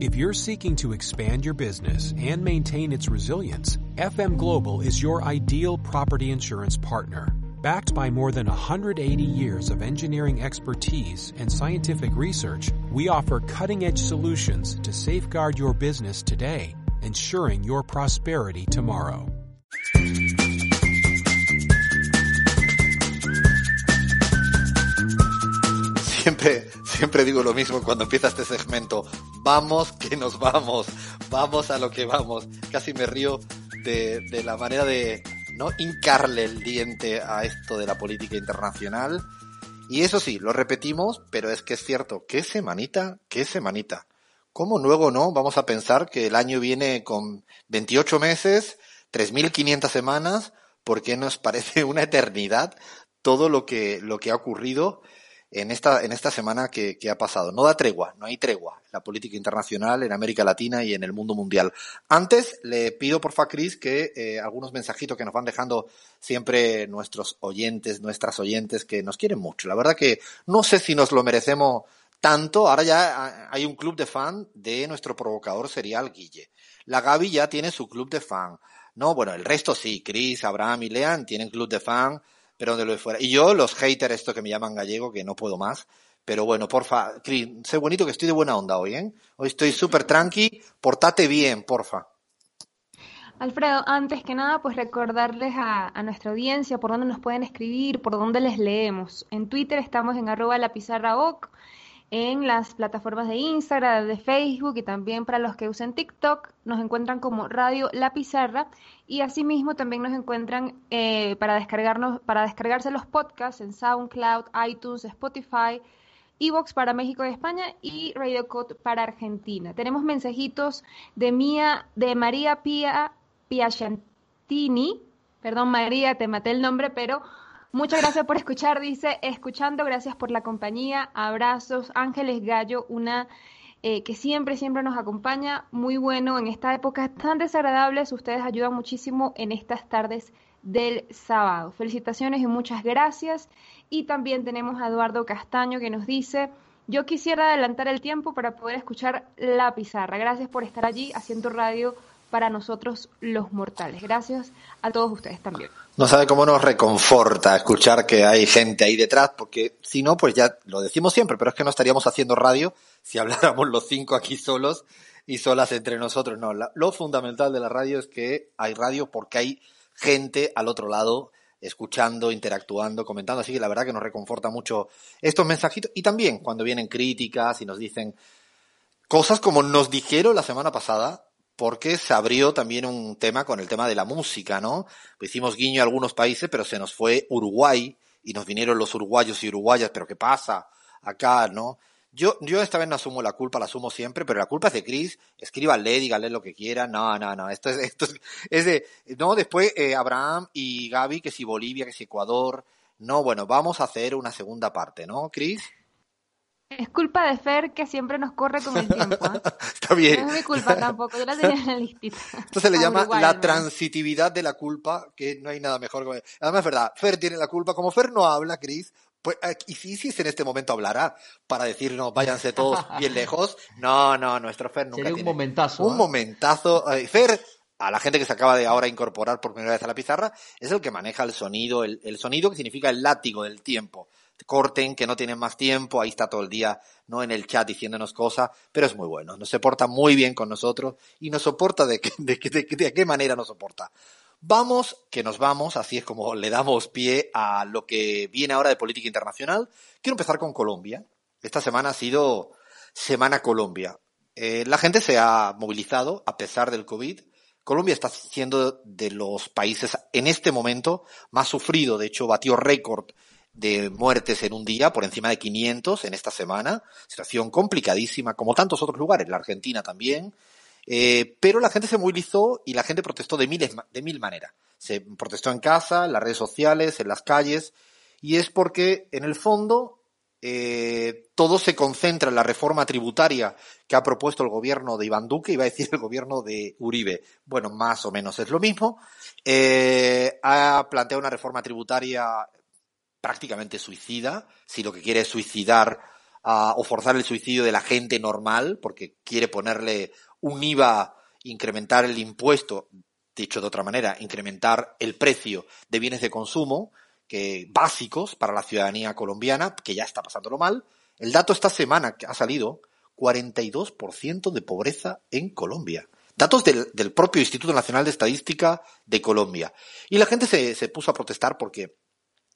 If you're seeking to expand your business and maintain its resilience, FM Global is your ideal property insurance partner. Backed by more than 180 years of engineering expertise and scientific research, we offer cutting edge solutions to safeguard your business today, ensuring your prosperity tomorrow. Siempre, siempre digo lo mismo cuando empieza este segmento. Vamos que nos vamos. Vamos a lo que vamos. Casi me río de, de la manera de no hincarle el diente a esto de la política internacional. Y eso sí, lo repetimos, pero es que es cierto. ¿Qué semanita? ¿Qué semanita? ¿Cómo luego no? Vamos a pensar que el año viene con 28 meses, 3.500 semanas, porque nos parece una eternidad todo lo que, lo que ha ocurrido en esta, en esta semana que, que, ha pasado. No da tregua, no hay tregua en la política internacional, en América Latina y en el mundo mundial. Antes, le pido porfa, Cris, que eh, algunos mensajitos que nos van dejando siempre nuestros oyentes, nuestras oyentes, que nos quieren mucho. La verdad que no sé si nos lo merecemos tanto. Ahora ya hay un club de fan de nuestro provocador serial, Guille. La Gaby ya tiene su club de fan. No, bueno, el resto sí, Chris, Abraham y Lean tienen club de fan pero donde lo fuera. Y yo, los haters, esto que me llaman gallego, que no puedo más. Pero bueno, porfa, Cris, sé bonito que estoy de buena onda hoy, ¿eh? Hoy estoy súper tranqui, portate bien, porfa. Alfredo, antes que nada, pues recordarles a, a, nuestra audiencia por dónde nos pueden escribir, por dónde les leemos. En Twitter estamos en arroba la pizarra en las plataformas de Instagram, de Facebook y también para los que usen TikTok nos encuentran como Radio La Pizarra y asimismo también nos encuentran eh, para descargarnos para descargarse los podcasts en SoundCloud, iTunes, Spotify, Evox para México y España y Radio Code para Argentina. Tenemos mensajitos de Mía de María Pia Piacentini, perdón María, te maté el nombre, pero Muchas gracias por escuchar, dice, escuchando, gracias por la compañía, abrazos, Ángeles Gallo, una eh, que siempre, siempre nos acompaña, muy bueno en esta época tan desagradables, ustedes ayudan muchísimo en estas tardes del sábado. Felicitaciones y muchas gracias. Y también tenemos a Eduardo Castaño que nos dice, yo quisiera adelantar el tiempo para poder escuchar la pizarra. Gracias por estar allí haciendo radio para nosotros los mortales. Gracias a todos ustedes también. No sabe cómo nos reconforta escuchar que hay gente ahí detrás, porque si no, pues ya lo decimos siempre, pero es que no estaríamos haciendo radio si habláramos los cinco aquí solos y solas entre nosotros. No, lo fundamental de la radio es que hay radio porque hay gente al otro lado escuchando, interactuando, comentando, así que la verdad que nos reconforta mucho estos mensajitos y también cuando vienen críticas y nos dicen cosas como nos dijeron la semana pasada porque se abrió también un tema con el tema de la música, ¿no? Pues hicimos guiño a algunos países, pero se nos fue Uruguay y nos vinieron los uruguayos y uruguayas, pero ¿qué pasa acá, no? Yo, yo esta vez no asumo la culpa, la asumo siempre, pero la culpa es de Chris. Escríbale, dígale lo que quiera. No, no, no. Esto es, esto es, es de, no, después eh, Abraham y Gaby, que si Bolivia, que si Ecuador. No, bueno, vamos a hacer una segunda parte, ¿no, Chris? Es culpa de Fer que siempre nos corre con el tiempo. ¿eh? Está bien. No es mi culpa tampoco, yo la tenía en la listita. Esto se le llama Uruguay, la ¿no? transitividad de la culpa, que no hay nada mejor. Que... Además es verdad, Fer tiene la culpa. Como Fer no habla, Chris, pues, y si, si en este momento hablará para decirnos váyanse todos bien lejos. No, no, nuestro Fer nunca Sería un tiene. momentazo. Un ¿eh? momentazo. Eh, Fer, a la gente que se acaba de ahora incorporar por primera vez a la pizarra, es el que maneja el sonido, el, el sonido que significa el látigo del tiempo corten, que no tienen más tiempo, ahí está todo el día, ¿no? En el chat diciéndonos cosas, pero es muy bueno, nos soporta muy bien con nosotros y nos soporta de, que, de, de, de qué manera nos soporta. Vamos, que nos vamos, así es como le damos pie a lo que viene ahora de política internacional. Quiero empezar con Colombia. Esta semana ha sido Semana Colombia. Eh, la gente se ha movilizado a pesar del COVID. Colombia está siendo de los países en este momento más sufrido. De hecho, batió récord de muertes en un día, por encima de 500 en esta semana. Situación complicadísima, como tantos otros lugares, la Argentina también. Eh, pero la gente se movilizó y la gente protestó de miles, de mil maneras. Se protestó en casa, en las redes sociales, en las calles, y es porque, en el fondo, eh, todo se concentra en la reforma tributaria que ha propuesto el gobierno de Iván Duque, iba a decir el gobierno de Uribe. Bueno, más o menos es lo mismo. Eh, ha planteado una reforma tributaria prácticamente suicida, si lo que quiere es suicidar o forzar el suicidio de la gente normal, porque quiere ponerle un IVA, incrementar el impuesto, dicho de otra manera, incrementar el precio de bienes de consumo que, básicos para la ciudadanía colombiana, que ya está pasándolo mal. El dato esta semana que ha salido, 42% de pobreza en Colombia. Datos del, del, propio Instituto Nacional de Estadística de Colombia. Y la gente se, se puso a protestar porque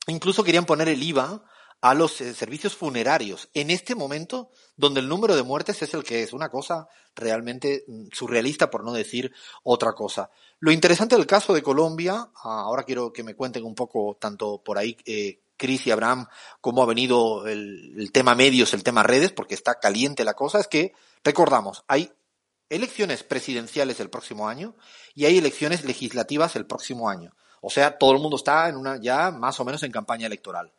incluso querían poner el IVA a los eh, servicios funerarios en este momento donde el número de muertes es el que es, una cosa realmente mm, surrealista por no decir otra cosa. Lo interesante del caso de Colombia, ah, ahora quiero que me cuenten un poco tanto por ahí eh, Chris y Abraham cómo ha venido el, el tema medios, el tema redes, porque está caliente la cosa, es que recordamos, hay elecciones presidenciales el próximo año y hay elecciones legislativas el próximo año. O sea, todo el mundo está en una ya más o menos en campaña electoral.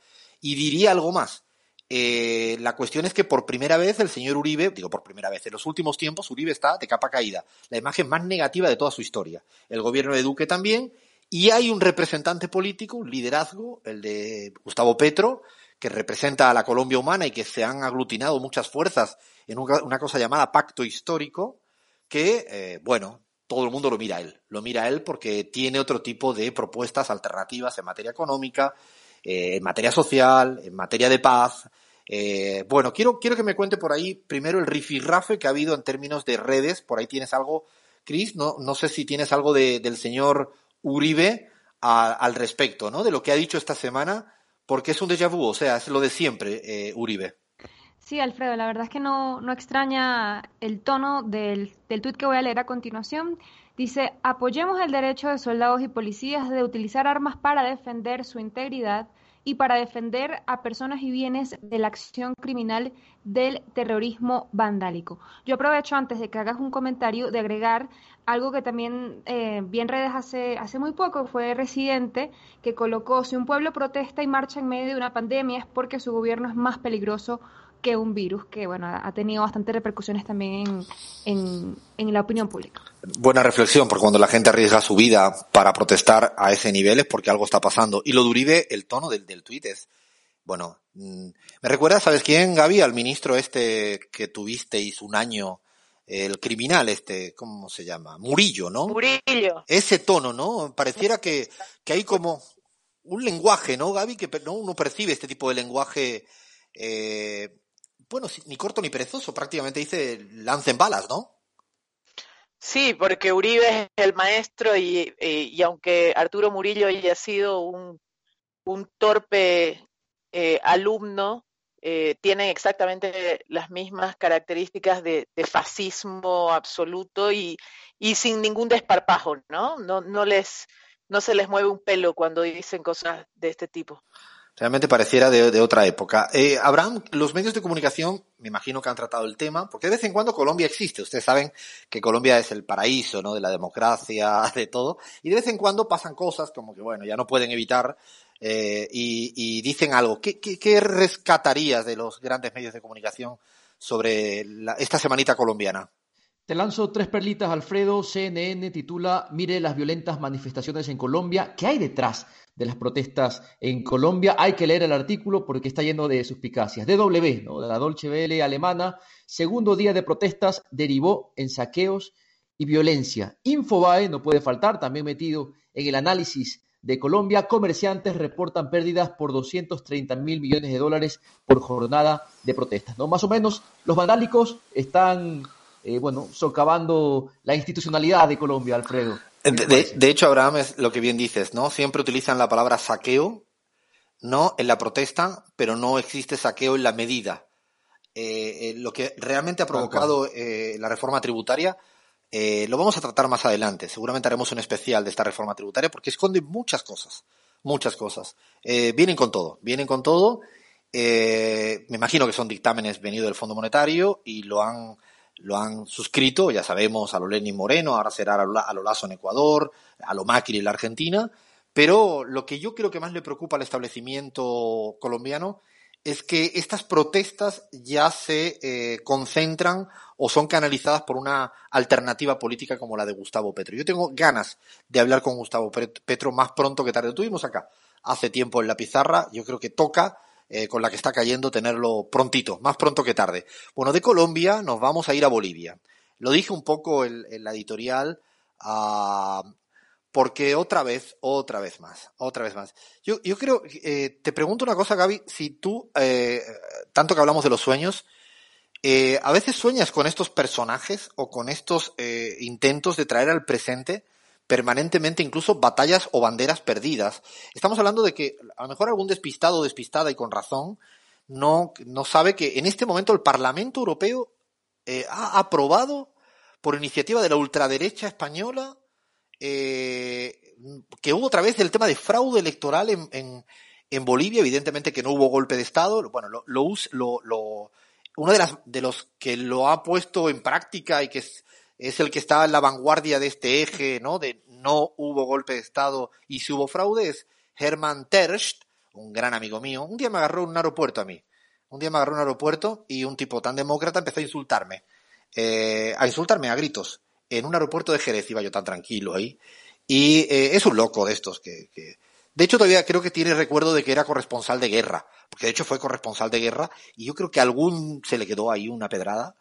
Y diría algo más. Eh, la cuestión es que por primera vez el señor Uribe, digo por primera vez, en los últimos tiempos Uribe está de capa caída, la imagen más negativa de toda su historia. El gobierno de Duque también, y hay un representante político, un liderazgo, el de Gustavo Petro, que representa a la Colombia humana y que se han aglutinado muchas fuerzas en una cosa llamada pacto histórico, que, eh, bueno, todo el mundo lo mira a él. Lo mira a él porque tiene otro tipo de propuestas alternativas en materia económica, eh, en materia social, en materia de paz. Eh, bueno, quiero, quiero que me cuente por ahí primero el rifirrafe que ha habido en términos de redes. Por ahí tienes algo, Cris, no, no sé si tienes algo de, del señor Uribe al respecto, ¿no? De lo que ha dicho esta semana, porque es un déjà vu, o sea, es lo de siempre, eh, Uribe. Sí, Alfredo, la verdad es que no, no extraña el tono del, del tuit que voy a leer a continuación. Dice, apoyemos el derecho de soldados y policías de utilizar armas para defender su integridad y para defender a personas y bienes de la acción criminal del terrorismo vandálico. Yo aprovecho antes de que hagas un comentario de agregar algo que también eh, vi en redes hace, hace muy poco, fue Residente, que colocó, si un pueblo protesta y marcha en medio de una pandemia es porque su gobierno es más peligroso que un virus que bueno ha tenido bastantes repercusiones también en, en, la opinión pública. Buena reflexión, porque cuando la gente arriesga su vida para protestar a ese nivel es porque algo está pasando. Y lo de Uribe, el tono del, del tuit es, bueno, mm, me recuerda, ¿sabes quién, Gaby? Al ministro este que tuvisteis un año, el criminal este, ¿cómo se llama? Murillo, ¿no? Murillo. Ese tono, ¿no? Pareciera que, que hay como un lenguaje, ¿no, Gaby? Que no uno percibe este tipo de lenguaje eh, bueno, ni corto ni perezoso, prácticamente dice lancen balas, ¿no? Sí, porque Uribe es el maestro y, y, aunque Arturo Murillo haya sido un, un torpe eh, alumno, eh, tiene exactamente las mismas características de, de fascismo absoluto y, y, sin ningún desparpajo, ¿no? No, no, les, no se les mueve un pelo cuando dicen cosas de este tipo. Realmente pareciera de, otra época. Eh, Abraham, los medios de comunicación, me imagino que han tratado el tema, porque de vez en cuando Colombia existe. Ustedes saben que Colombia es el paraíso, ¿no? De la democracia, de todo. Y de vez en cuando pasan cosas como que, bueno, ya no pueden evitar eh, y, y, dicen algo. ¿Qué, qué, qué rescatarías de los grandes medios de comunicación sobre la, esta semanita colombiana? Te lanzo tres perlitas, Alfredo. CNN titula Mire las violentas manifestaciones en Colombia. ¿Qué hay detrás de las protestas en Colombia. Hay que leer el artículo porque está lleno de suspicacias. DW, ¿no? de la Dolce Welle alemana, segundo día de protestas derivó en saqueos y violencia. Infobae no puede faltar, también metido en el análisis de Colombia. Comerciantes reportan pérdidas por 230 mil millones de dólares por jornada de protestas. ¿no? Más o menos, los vandálicos están, eh, bueno, socavando la institucionalidad de Colombia, Alfredo. De, de, hecho, Abraham, es lo que bien dices, ¿no? Siempre utilizan la palabra saqueo, ¿no? En la protesta, pero no existe saqueo en la medida. Eh, eh, lo que realmente ha provocado la reforma tributaria, lo vamos a tratar más adelante. Seguramente haremos un especial de esta reforma tributaria porque esconde muchas cosas, muchas cosas. Vienen con todo, vienen con todo. me imagino que son dictámenes venidos del Fondo Monetario y lo han lo han suscrito, ya sabemos, a lo Lenin Moreno, ahora será a lo Lazo en Ecuador, a lo Macri en la Argentina, pero lo que yo creo que más le preocupa al establecimiento colombiano es que estas protestas ya se eh, concentran o son canalizadas por una alternativa política como la de Gustavo Petro. Yo tengo ganas de hablar con Gustavo Petro más pronto que tarde. Tuvimos acá hace tiempo en la pizarra, yo creo que toca eh, con la que está cayendo tenerlo prontito, más pronto que tarde. Bueno, de Colombia nos vamos a ir a Bolivia. Lo dije un poco en, la editorial, uh, porque otra vez, otra vez más, otra vez más. Yo, yo creo, eh, te pregunto una cosa, Gaby, si tú, eh, tanto que hablamos de los sueños, a veces sueñas con estos personajes o con estos intentos de traer al presente permanentemente incluso batallas o banderas perdidas. Estamos hablando de que a lo mejor algún despistado o despistada y con razón no, no sabe que en este momento el Parlamento Europeo eh, ha aprobado por iniciativa de la ultraderecha española eh, que hubo otra vez el tema de fraude electoral en, en, en, Bolivia, evidentemente que no hubo golpe de Estado, bueno, lo, lo, lo, uno de, las, de los que lo ha puesto en práctica y que es, es el que está en la vanguardia de este eje, ¿no? De no hubo golpe de Estado y si hubo fraude es Hermann Terst, un gran amigo mío. Un día me agarró en un aeropuerto a mí. Un día me agarró en un aeropuerto y un tipo tan demócrata empezó a insultarme. Eh, a insultarme a gritos. En un aeropuerto de Jerez iba yo tan tranquilo ahí. Y eh, es un loco de estos que, que, De hecho, todavía creo que tiene recuerdo de que era corresponsal de guerra. Porque de hecho fue corresponsal de guerra. Y yo creo que algún se le quedó ahí una pedrada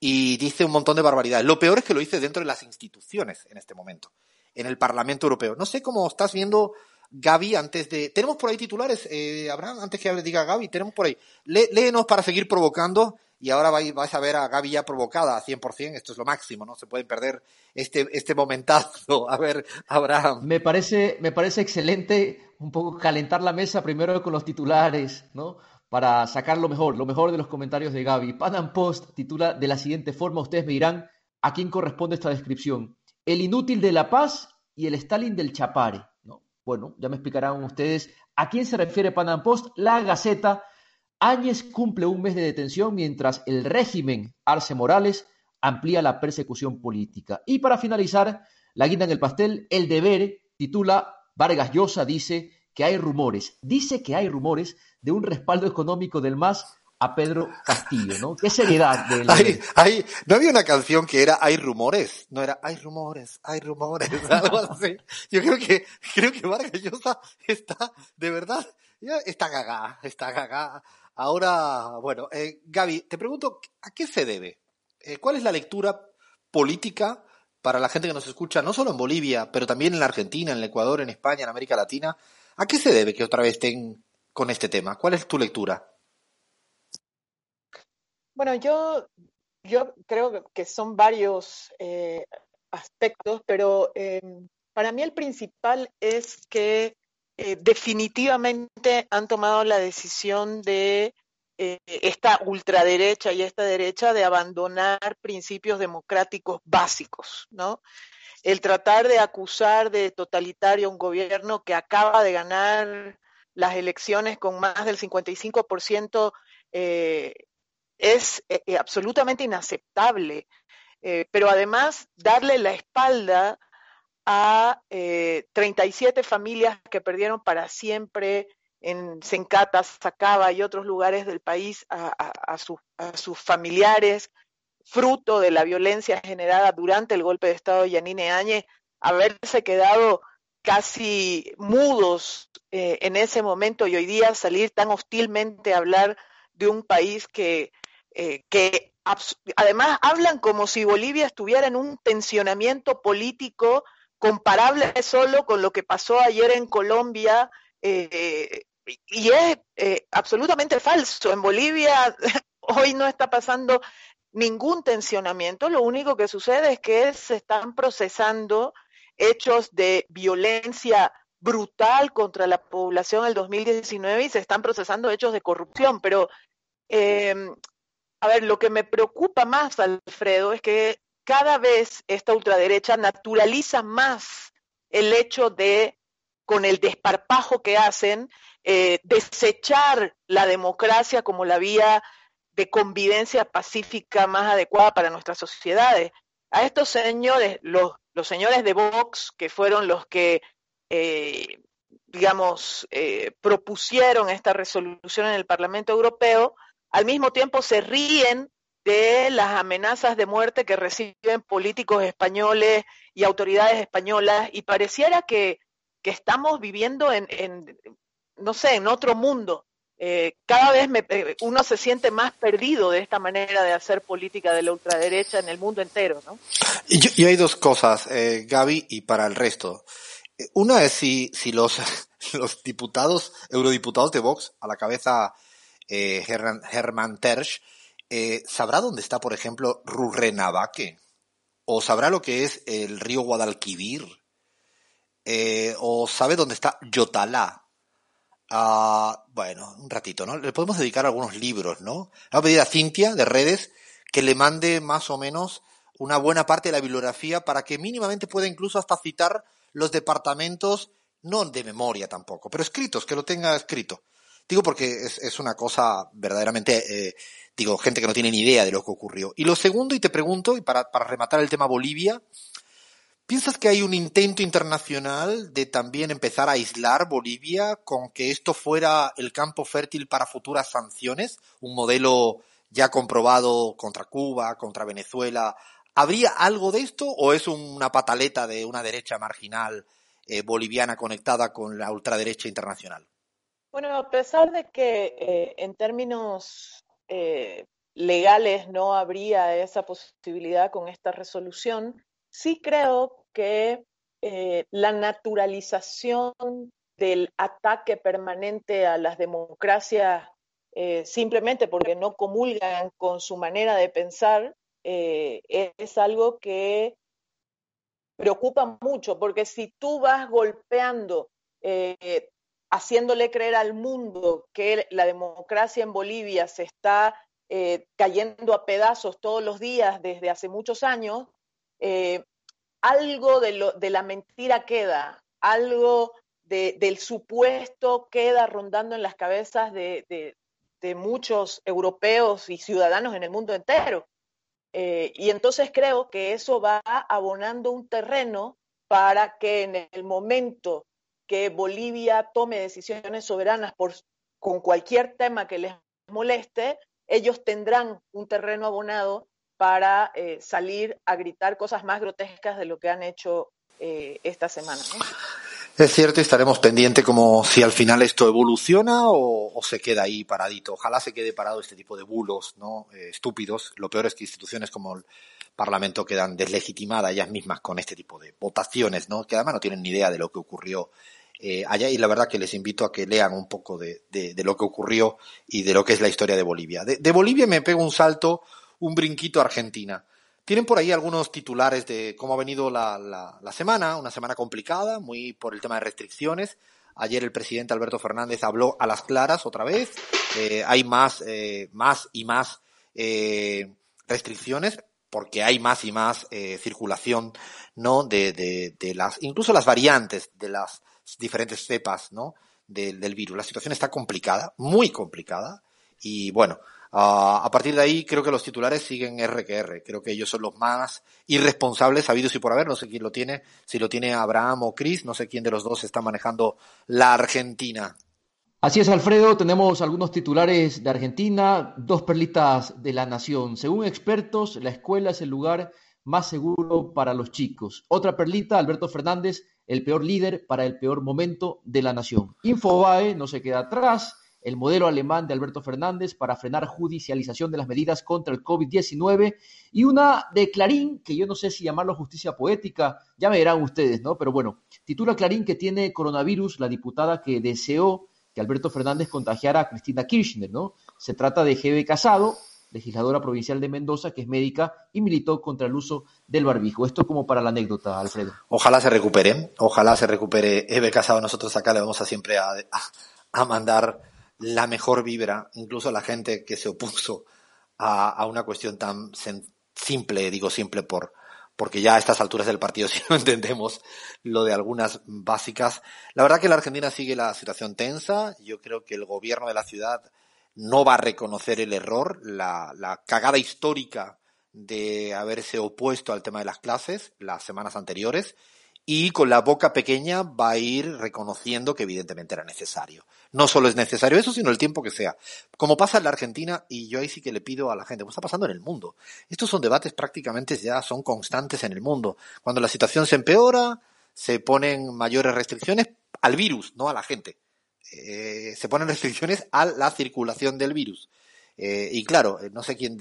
y dice un montón de barbaridades. Lo peor es que lo dice dentro de las instituciones en este momento, en el Parlamento Europeo. No sé cómo estás viendo, Gaby, antes de... Tenemos por ahí titulares, eh, Abraham, antes que diga Gaby, tenemos por ahí. léenos para seguir provocando y ahora vais, vais, a ver a Gaby ya provocada a 100%, esto es lo máximo, no se pueden perder este, este momentazo. A ver, Abraham. Me parece, me parece excelente un poco calentar la mesa primero con los titulares, ¿no? Para sacar lo mejor, lo mejor de los comentarios de Gaby. Panam Post titula de la siguiente forma, ustedes me dirán a quién corresponde esta descripción. El inútil de La Paz y el Stalin del Chapare. ¿no? Bueno, ya me explicarán ustedes a quién se refiere Panam Post. La Gaceta, Áñez cumple un mes de detención mientras el régimen Arce Morales amplía la persecución política. Y para finalizar, la guinda en el pastel, El Deber titula Vargas Llosa dice que hay rumores, dice que hay rumores de un respaldo económico del MAS a Pedro Castillo, ¿no? ¿Qué seriedad de hay, hay, ¿No había una canción que era Hay rumores? No era Hay rumores, hay rumores, algo así. Yo creo que, creo que Vargas Llosa está, de verdad, está gaga, está gaga. Ahora, bueno, eh, Gaby, te pregunto, ¿a qué se debe? Eh, ¿Cuál es la lectura política para la gente que nos escucha, no solo en Bolivia, pero también en la Argentina, en el Ecuador, en España, en América Latina? ¿A qué se debe que otra vez estén con este tema? ¿Cuál es tu lectura? Bueno, yo, yo creo que son varios eh, aspectos, pero eh, para mí el principal es que eh, definitivamente han tomado la decisión de esta ultraderecha y esta derecha de abandonar principios democráticos básicos, ¿no? El tratar de acusar de totalitario a un gobierno que acaba de ganar las elecciones con más del 55% eh, es eh, eh, absolutamente inaceptable. Pero además, darle la espalda a 37 familias que perdieron para siempre en Sencata, Sacaba y otros lugares del país a, sus familiares, fruto de la violencia generada durante el golpe de Estado de Yanine Áñez, haberse quedado casi mudos eh, en ese momento y hoy día salir tan hostilmente a hablar de un país que, eh, que además hablan como si Bolivia estuviera en un tensionamiento político comparable solo con lo que pasó ayer en Colombia eh, y es absolutamente falso. En Bolivia hoy no está pasando ningún tensionamiento, lo único que sucede es que se están procesando hechos de violencia brutal contra la población en el 2019 y se están procesando hechos de corrupción. Pero, eh, a ver, lo que me preocupa más, Alfredo, es que cada vez esta ultraderecha naturaliza más el hecho de, con el desparpajo que hacen, eh, desechar la democracia como la vía de convivencia pacífica más adecuada para nuestras sociedades. A estos señores, los los señores de Vox, que fueron los que, eh, digamos, eh, propusieron esta resolución en el Parlamento Europeo, al mismo tiempo se ríen de las amenazas de muerte que reciben políticos españoles y autoridades españolas y pareciera que, que estamos viviendo en, en, no sé, en otro mundo. Eh, cada vez eh, uno se siente más perdido de esta manera de hacer política de la ultraderecha en el mundo entero, ¿no? Y, hay dos cosas, eh, Gaby, y para el resto. Una es si, los, diputados, eurodiputados de Vox, a la cabeza eh, Herman, Tersch, sabrá dónde está, por ejemplo, Rurrenabaque, o sabrá lo que es el río Guadalquivir, o sabe dónde está Yotalá, Ah, bueno, un ratito, ¿no? Le podemos dedicar algunos libros, ¿no? Le voy a pedir a Cintia de redes que le mande más o menos una buena parte de la bibliografía para que mínimamente pueda incluso hasta citar los departamentos, no de memoria tampoco, pero escritos, que lo tenga escrito. Digo porque es, es una cosa verdaderamente, eh, digo, gente que no tiene ni idea de lo que ocurrió. Y lo segundo, y te pregunto, y para, para rematar el tema Bolivia, ¿Piensas que hay un intento internacional de también empezar a aislar Bolivia con que esto fuera el campo fértil para futuras sanciones? Un modelo ya comprobado contra Cuba, contra Venezuela. ¿Habría algo de esto o es una pataleta de una derecha marginal eh, boliviana conectada con la ultraderecha internacional? Bueno, a pesar de que eh, en términos eh, legales no habría esa posibilidad con esta resolución, sí creo que eh, la naturalización del ataque permanente a las democracias eh, simplemente porque no comulgan con su manera de pensar eh, es algo que preocupa mucho, porque si tú vas golpeando, haciéndole creer al mundo que la democracia en Bolivia se está cayendo a pedazos todos los días desde hace muchos años, eh, algo de, la mentira queda, algo del supuesto queda rondando en las cabezas de, muchos europeos y ciudadanos en el mundo entero. Eh, y entonces creo que eso va abonando un terreno para que en el momento que Bolivia tome decisiones soberanas con cualquier tema que les moleste, ellos tendrán un terreno abonado para eh, salir a gritar cosas más grotescas de lo que han hecho eh, esta semana. Es cierto, y estaremos pendientes como si al final esto evoluciona o, se queda ahí paradito. Ojalá se quede parado este tipo de bulos ¿no? Eh, estúpidos. Lo peor es que instituciones como el Parlamento quedan deslegitimadas ellas mismas con este tipo de votaciones, ¿no? que además no tienen ni idea de lo que ocurrió allá. Y la verdad que les invito a que lean un poco de, lo que ocurrió y de lo que es la historia de Bolivia. de Bolivia me pego un salto un brinquito a Argentina. Tienen por ahí algunos titulares de cómo ha venido la, la, semana, una semana complicada, muy por el tema de restricciones. Ayer el presidente Alberto Fernández habló a las claras otra vez. Eh, hay más, eh, más y más eh, restricciones porque hay más y más circulación, ¿no? De, de, las, incluso las variantes de las diferentes cepas, ¿no? del virus. La situación está complicada, muy complicada. Y bueno, Uh, a partir de ahí creo que los titulares siguen R que R. Creo que ellos son los más irresponsables habidos y por haber. No sé quién lo tiene, si lo tiene Abraham o Chris, no sé quién de los dos está manejando la Argentina. Así es, Alfredo, tenemos algunos titulares de Argentina, dos perlitas de la nación. Según expertos, la escuela es el lugar más seguro para los chicos. Otra perlita, Alberto Fernández, el peor líder para el peor momento de la nación. Infobae no se queda atrás el modelo alemán de Alberto Fernández para frenar judicialización de las medidas contra el COVID-19 y una de Clarín, que yo no sé si llamarlo justicia poética, ya me dirán ustedes, ¿no? Pero bueno, titula Clarín que tiene coronavirus la diputada que deseó que Alberto Fernández contagiara a Cristina Kirchner, ¿no? Se trata de G.B. Casado, legisladora provincial de Mendoza, que es médica y militó contra el uso del barbijo. Esto como para la anécdota, Alfredo. Ojalá se recupere, ojalá se recupere Eve Casado. Nosotros acá le vamos a siempre a mandar la mejor vibra, incluso la gente que se opuso a, una cuestión tan simple, digo simple por, porque ya a estas alturas del partido si no entendemos lo de algunas básicas. La verdad que la Argentina sigue la situación tensa. Yo creo que el gobierno de la ciudad no va a reconocer el error, la, la cagada histórica de haberse opuesto al tema de las clases las semanas anteriores y con la boca pequeña va a ir reconociendo que evidentemente era necesario. No solo es necesario eso, sino el tiempo que sea. Como pasa en la Argentina, y yo ahí sí que le pido a la gente, pues está pasando en el mundo. Estos son debates prácticamente ya son constantes en el mundo. Cuando la situación se empeora, se ponen mayores restricciones al virus, no a la gente. eh, se ponen restricciones a la circulación del virus. Eh, y claro, no sé quién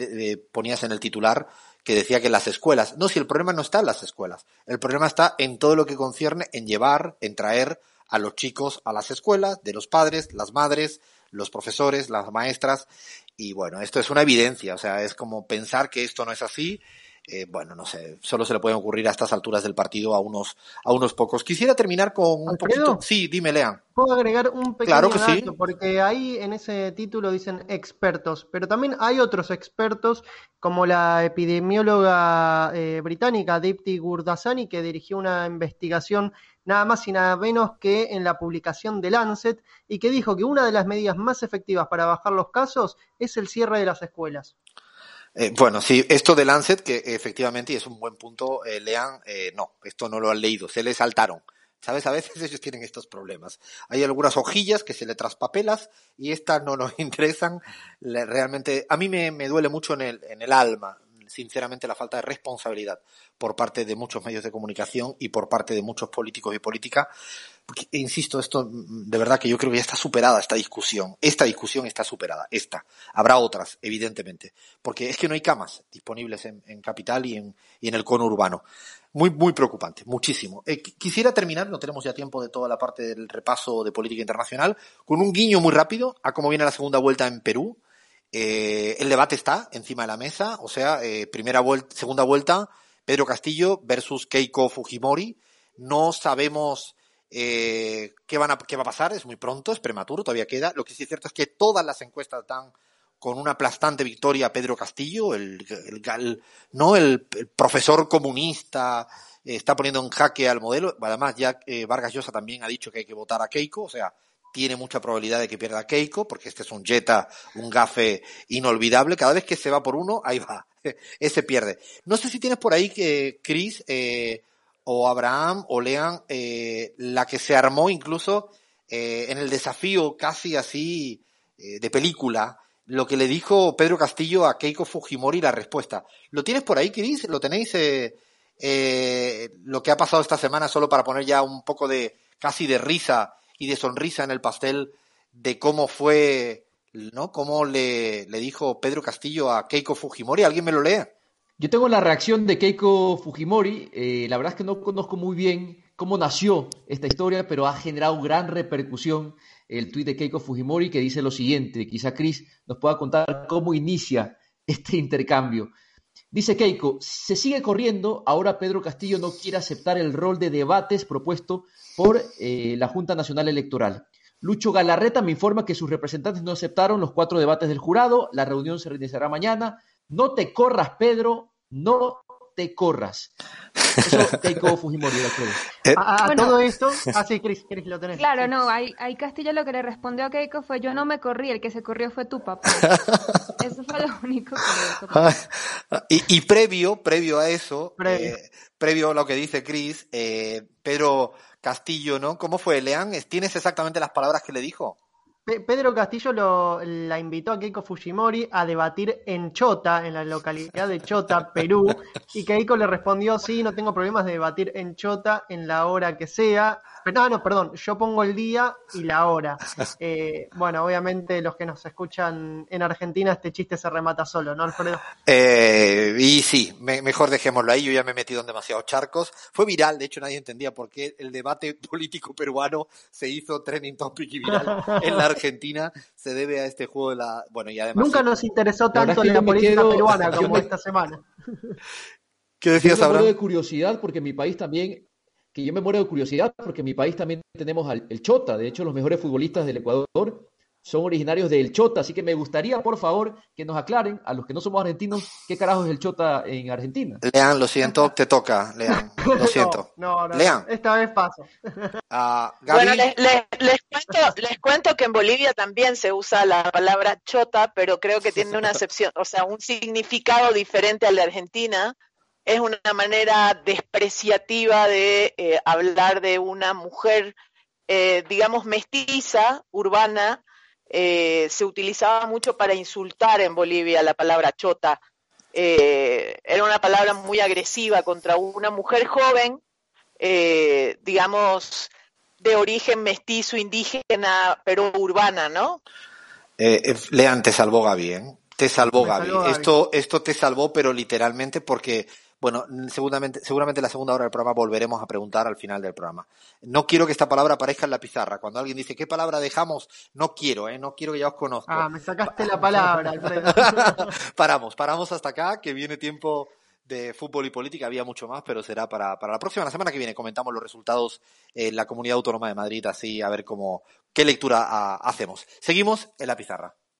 ponías en el titular que decía que las escuelas, no, si el problema no está en las escuelas, el problema está en todo lo que concierne en llevar, en traer a los chicos a las escuelas, de los padres, las madres, los profesores, las maestras, y bueno, esto es una evidencia, o sea, es como pensar que esto no es así eh, bueno, no sé, solo se le pueden ocurrir a estas alturas del partido a unos, a unos pocos. Quisiera terminar con un poquito. Sí, dime, Lean. Puedo agregar un pequeño dato, porque ahí en ese título dicen expertos, pero también hay otros expertos, como la epidemióloga eh, británica Dipti Gurdasani, que dirigió una investigación nada más y nada menos que en la publicación de Lancet, y que dijo que una de las medidas más efectivas para bajar los casos es el cierre de las escuelas. Eh, bueno, sí, esto de Lancet, que efectivamente, y es un buen punto, eh, lean, eh, no, esto no lo han leído, se les saltaron. ¿Sabes? A veces ellos tienen estos problemas. Hay algunas hojillas que se le traspapelas y estas no nos interesan. Realmente, a mí me, me duele mucho en el, en el alma sinceramente la falta de responsabilidad por parte de muchos medios de comunicación y por parte de muchos políticos y políticas. Insisto, esto de verdad que yo creo que ya está superada esta discusión. Esta discusión está superada. Esta. Habrá otras, evidentemente. Porque es que no hay camas disponibles en, Capital y en, y en el cono urbano. Muy, muy preocupante, muchísimo. Eh, quisiera terminar, no tenemos ya tiempo de toda la parte del repaso de política internacional, con un guiño muy rápido a cómo viene la segunda vuelta en Perú eh, el debate está encima de la mesa, o sea, eh, primera vuelta, segunda vuelta, Pedro Castillo versus Keiko Fujimori. No sabemos eh, qué, van a, qué va a pasar, es muy pronto, es prematuro, todavía queda. Lo que sí es cierto es que todas las encuestas dan con una aplastante victoria a Pedro Castillo, el, no el, profesor comunista, está poniendo en jaque al modelo. Además, ya Vargas Llosa también ha dicho que hay que votar a Keiko, o sea, tiene mucha probabilidad de que pierda Keiko, porque este es un Jetta, un gafe inolvidable. Cada vez que se va por uno, ahí va, ese pierde. No sé si tienes por ahí que Chris eh, o Abraham o Lean, eh, la que se armó incluso eh, en el desafío casi así de película, lo que le dijo Pedro Castillo a Keiko Fujimori, la respuesta. ¿Lo tienes por ahí, Chris? ¿Lo tenéis? lo que ha pasado esta semana, solo para poner ya un poco de casi de risa y de sonrisa en el pastel de cómo fue, ¿no? Cómo le, le dijo Pedro Castillo a Keiko Fujimori. ¿Alguien me lo lee? Yo tengo la reacción de Keiko Fujimori. Eh, la verdad es que no conozco muy bien cómo nació esta historia, pero ha generado gran repercusión el tuit de Keiko Fujimori que dice lo siguiente. Quizá Chris nos pueda contar cómo inicia este intercambio. Dice Keiko, se sigue corriendo, ahora Pedro Castillo no quiere aceptar el rol de debates propuesto por eh, la Junta Nacional Electoral. Lucho Galarreta me informa que sus representantes no aceptaron los cuatro debates del jurado, la reunión se reiniciará mañana. No te corras, Pedro, no te corras. Eso Keiko Fujimori, eh, a, todo esto, ah sí, Cris, lo tenés. Claro, no, ahí, Castillo lo que le respondió a Keiko fue yo no me corrí, el que se corrió fue tu papá. eso fue lo único que y, y previo, previo a eso, previo, eh, previo a lo que dice Cris, eh, Pedro Castillo, ¿no? ¿Cómo fue, Leán? ¿Tienes exactamente las palabras que le dijo? Pedro Castillo lo, la invitó a Keiko Fujimori a debatir en Chota, en la localidad de Chota, Perú, y Keiko le respondió, sí, no tengo problemas de debatir en Chota en la hora que sea. Pero no, no, perdón, yo pongo el día y la hora. Eh, bueno, obviamente los que nos escuchan en Argentina, este chiste se remata solo, ¿no, Alfredo? Eh, y sí, mejor dejémoslo ahí, yo ya me he metido en demasiados charcos. Fue viral, de hecho nadie entendía por qué el debate político peruano se hizo trending topic y viral en la Argentina se debe a este juego de la. Bueno, y además. Nunca nos interesó tanto la, política peruana como esta semana. ¿Qué decías, ahora? de curiosidad porque mi país también. Que yo me muero de curiosidad porque en mi país también tenemos al, el Chota. De hecho, los mejores futbolistas del Ecuador son originarios del Chota, así que me gustaría, por favor, que nos aclaren a los que no somos argentinos qué carajo es el Chota en Argentina. Lean, lo siento, te toca, Lean, lo siento. No, no, Lean. Esta vez paso. Uh, bueno, les, cuento, les cuento que en Bolivia también se usa la palabra Chota, pero creo que tiene una acepción, o sea, un significado diferente al de Argentina. Es una manera despreciativa de eh, hablar de una mujer, eh, digamos, mestiza, urbana, eh, se utilizaba mucho para insultar en Bolivia la palabra chota. Eh, era una palabra muy agresiva contra una mujer joven, eh, digamos, de origen mestizo, indígena, pero urbana, ¿no? Eh, eh Lean, te salvó Gaby, ¿eh? Te salvó Gaby. Esto, esto te salvó, pero literalmente porque, bueno, seguramente, seguramente en la segunda hora del programa volveremos a preguntar al final del programa. No quiero que esta palabra aparezca en la pizarra. Cuando alguien dice, ¿qué palabra dejamos? No quiero, ¿eh? No quiero que ya os conozca. Ah, me sacaste la palabra, Alfredo. paramos, paramos hasta acá, que viene tiempo de fútbol y política. Había mucho más, pero será para, para la próxima. La semana que viene comentamos los resultados en la Comunidad Autónoma de Madrid, así a ver cómo, qué lectura ah, hacemos. Seguimos en la pizarra.